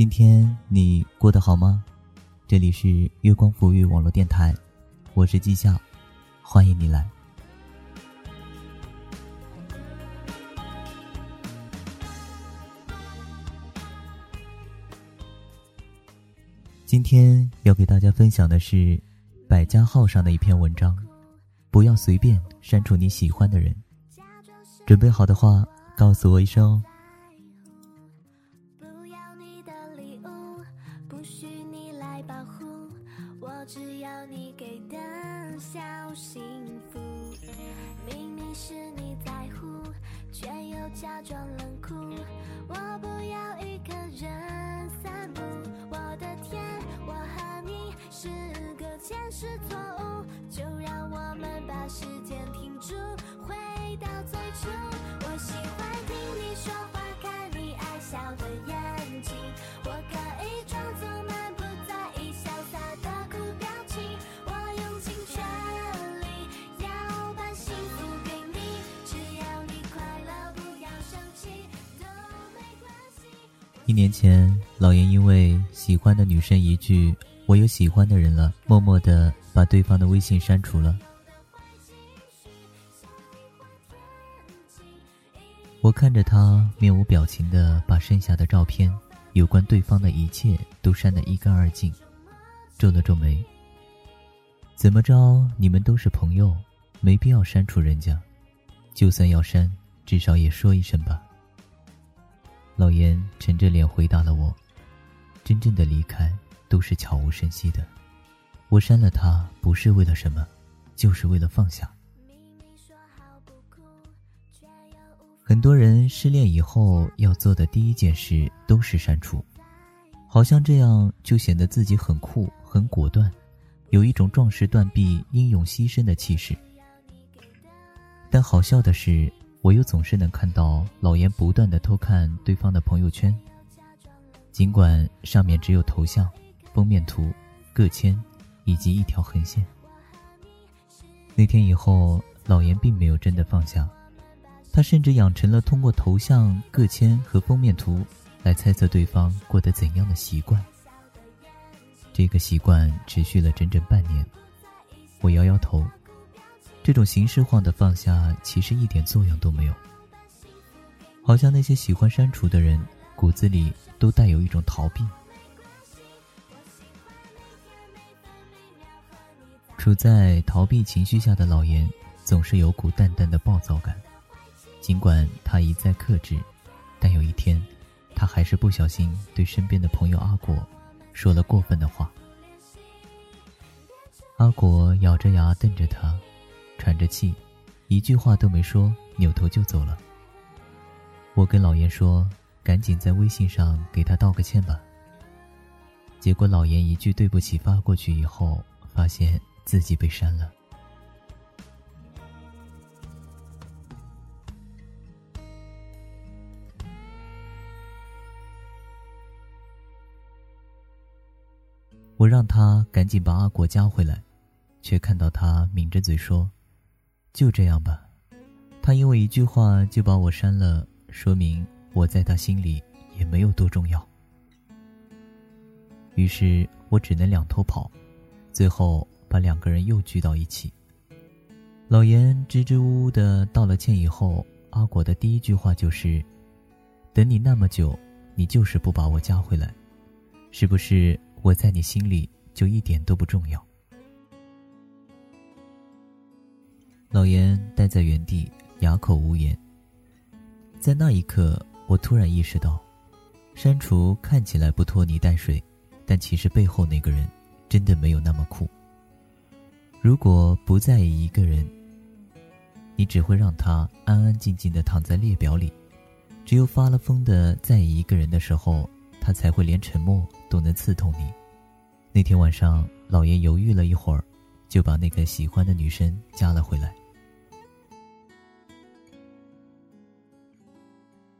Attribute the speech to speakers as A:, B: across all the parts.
A: 今天你过得好吗？这里是月光抚育网络电台，我是季夏，欢迎你来。今天要给大家分享的是百家号上的一篇文章，不要随便删除你喜欢的人。准备好的话，告诉我一声哦。是错误，就让我们把时间停住，回到最初。我喜欢听你说话，看你爱笑的眼睛，我可以装作满不在意，潇洒的苦表情。我用尽全力要把幸福给你，只要你快乐，不要生气都没关系。一年前，老严因为喜欢的女生一句“我有喜欢的人了”，默默的把对方的微信删除了。我看着他面无表情的把剩下的照片，有关对方的一切都删得一干二净，皱了皱眉。怎么着，你们都是朋友，没必要删除人家。就算要删，至少也说一声吧。老严沉着脸回答了我：“真正的离开都是悄无声息的。我删了他，不是为了什么，就是为了放下。”很多人失恋以后要做的第一件事都是删除，好像这样就显得自己很酷、很果断，有一种壮士断臂、英勇牺牲的气势。但好笑的是，我又总是能看到老严不断的偷看对方的朋友圈，尽管上面只有头像、封面图、个签以及一条横线。那天以后，老严并没有真的放下。他甚至养成了通过头像、个签和封面图来猜测对方过得怎样的习惯。这个习惯持续了整整半年。我摇摇头，这种形式化的放下其实一点作用都没有。好像那些喜欢删除的人骨子里都带有一种逃避。处在逃避情绪下的老严，总是有股淡淡的暴躁感。尽管他一再克制，但有一天，他还是不小心对身边的朋友阿果说了过分的话。阿果咬着牙瞪着他，喘着气，一句话都没说，扭头就走了。我跟老严说：“赶紧在微信上给他道个歉吧。”结果老严一句对不起发过去以后，发现自己被删了。我让他赶紧把阿果加回来，却看到他抿着嘴说：“就这样吧。”他因为一句话就把我删了，说明我在他心里也没有多重要。于是我只能两头跑，最后把两个人又聚到一起。老严支支吾吾的道了歉以后，阿果的第一句话就是：“等你那么久，你就是不把我加回来，是不是？”我在你心里就一点都不重要。老严呆在原地，哑口无言。在那一刻，我突然意识到，删除看起来不拖泥带水，但其实背后那个人真的没有那么酷。如果不在意一个人，你只会让他安安静静的躺在列表里。只有发了疯的在意一个人的时候。他才会连沉默都能刺痛你。那天晚上，老爷犹豫了一会儿，就把那个喜欢的女生加了回来。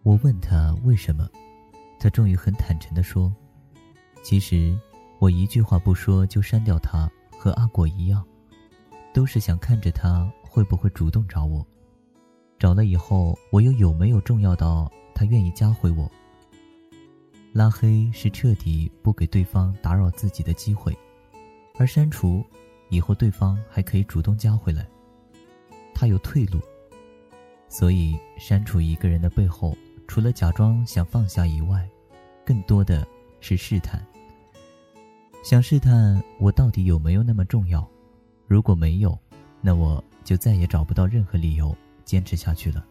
A: 我问他为什么，他终于很坦诚的说：“其实，我一句话不说就删掉他，和阿果一样，都是想看着他会不会主动找我。找了以后，我又有没有重要到他愿意加回我？”拉黑是彻底不给对方打扰自己的机会，而删除，以后对方还可以主动加回来。他有退路。所以，删除一个人的背后，除了假装想放下以外，更多的是试探。想试探我到底有没有那么重要？如果没有，那我就再也找不到任何理由坚持下去了。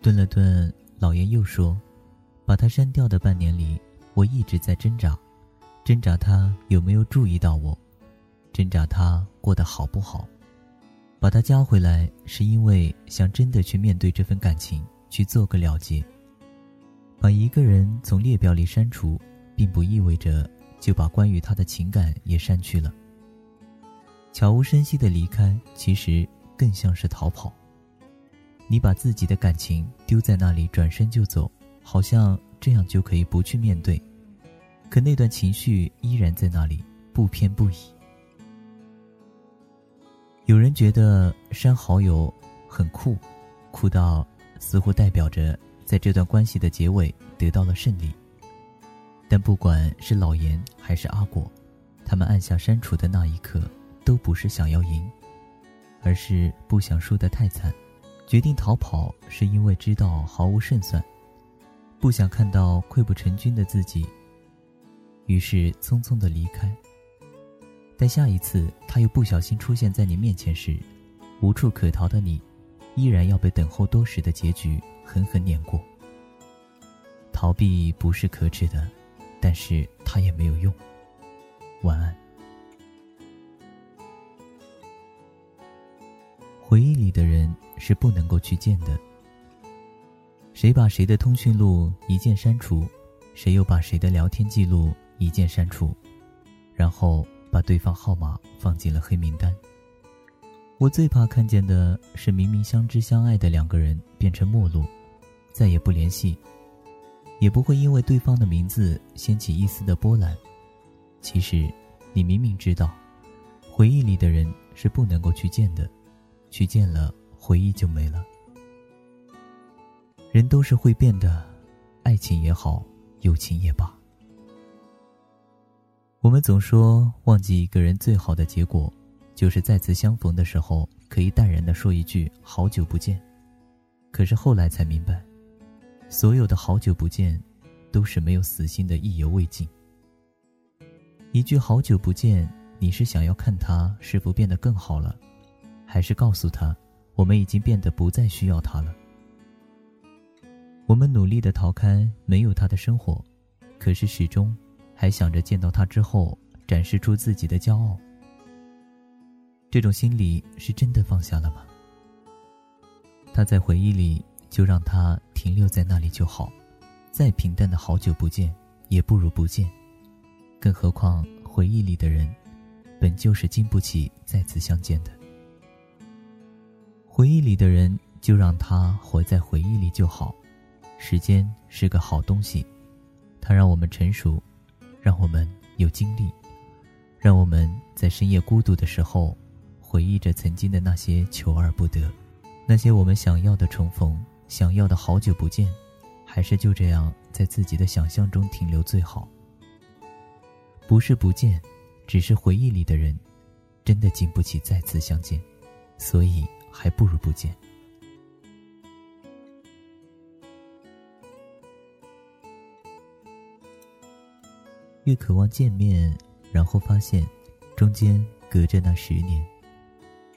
A: 顿了顿，老爷又说：“把他删掉的半年里，我一直在挣扎，挣扎他有没有注意到我。”挣扎他过得好不好，把他加回来，是因为想真的去面对这份感情，去做个了结。把一个人从列表里删除，并不意味着就把关于他的情感也删去了。悄无声息的离开，其实更像是逃跑。你把自己的感情丢在那里，转身就走，好像这样就可以不去面对，可那段情绪依然在那里，不偏不倚。有人觉得删好友很酷，酷到似乎代表着在这段关系的结尾得到了胜利。但不管是老严还是阿果，他们按下删除的那一刻，都不是想要赢，而是不想输得太惨。决定逃跑是因为知道毫无胜算，不想看到溃不成军的自己，于是匆匆的离开。但下一次他又不小心出现在你面前时，无处可逃的你，依然要被等候多时的结局狠狠碾过。逃避不是可耻的，但是他也没有用。晚安。回忆里的人是不能够去见的。谁把谁的通讯录一键删除，谁又把谁的聊天记录一键删除，然后。把对方号码放进了黑名单。我最怕看见的是明明相知相爱的两个人变成陌路，再也不联系，也不会因为对方的名字掀起一丝的波澜。其实，你明明知道，回忆里的人是不能够去见的，去见了回忆就没了。人都是会变的，爱情也好，友情也罢。我们总说，忘记一个人最好的结果，就是再次相逢的时候可以淡然的说一句“好久不见”。可是后来才明白，所有的好久不见，都是没有死心的意犹未尽。一句“好久不见”，你是想要看他是否变得更好了，还是告诉他，我们已经变得不再需要他了？我们努力的逃开没有他的生活，可是始终。还想着见到他之后展示出自己的骄傲，这种心理是真的放下了吗？他在回忆里，就让它停留在那里就好。再平淡的好久不见，也不如不见。更何况回忆里的人，本就是经不起再次相见的。回忆里的人，就让他活在回忆里就好。时间是个好东西，它让我们成熟。让我们有经历，让我们在深夜孤独的时候，回忆着曾经的那些求而不得，那些我们想要的重逢，想要的好久不见，还是就这样在自己的想象中停留最好。不是不见，只是回忆里的人，真的经不起再次相见，所以还不如不见。越渴望见面，然后发现，中间隔着那十年。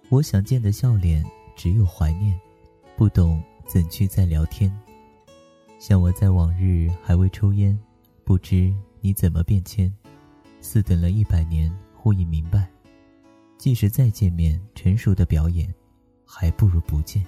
A: 我想见的笑脸，只有怀念，不懂怎去再聊天。像我在往日还未抽烟，不知你怎么变迁。似等了一百年，忽已明白，即使再见面，成熟的表演，还不如不见。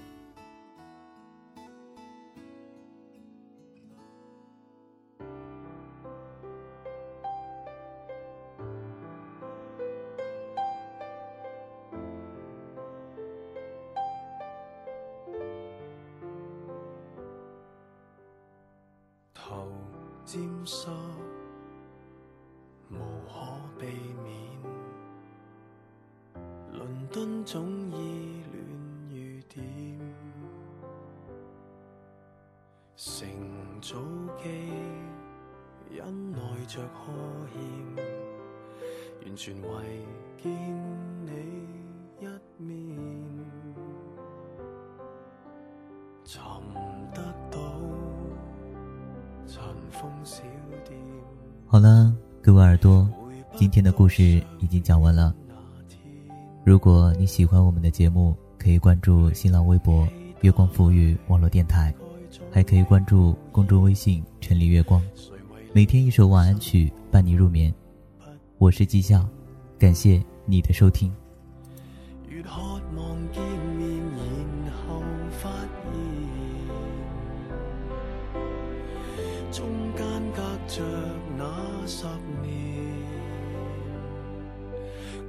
B: 顿总意乱如点。成早记，忍耐着呵欠，完全为见你一面，寻得到尘封小店。
A: 好了，各位耳朵，今天的故事已经讲完了。如果你喜欢我们的节目，可以关注新浪微博“月光赋予网络电台”，还可以关注公众微信“陈里月光”，每天一首晚安曲伴你入眠。我是季笑，感谢你的收听。
B: 中间隔着那十年，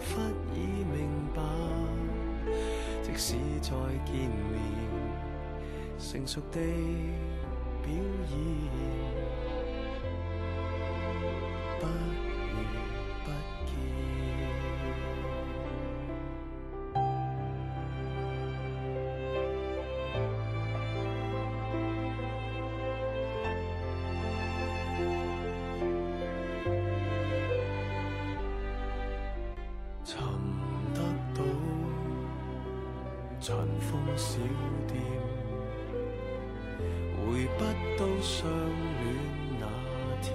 B: 忽已明白，即使再见面，成熟地表演。风小店，回不到相恋那天。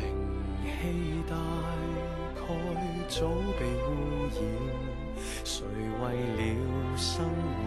B: 灵气大概早被污染，谁为了生活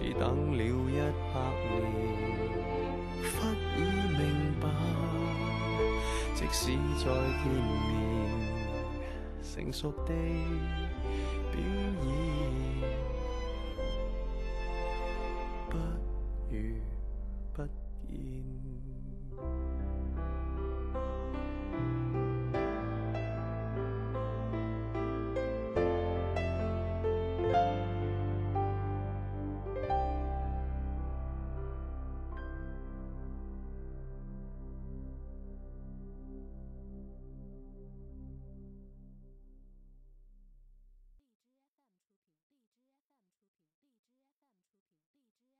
B: 似等了一百年，忽已明白，即使再见面，成熟的表演，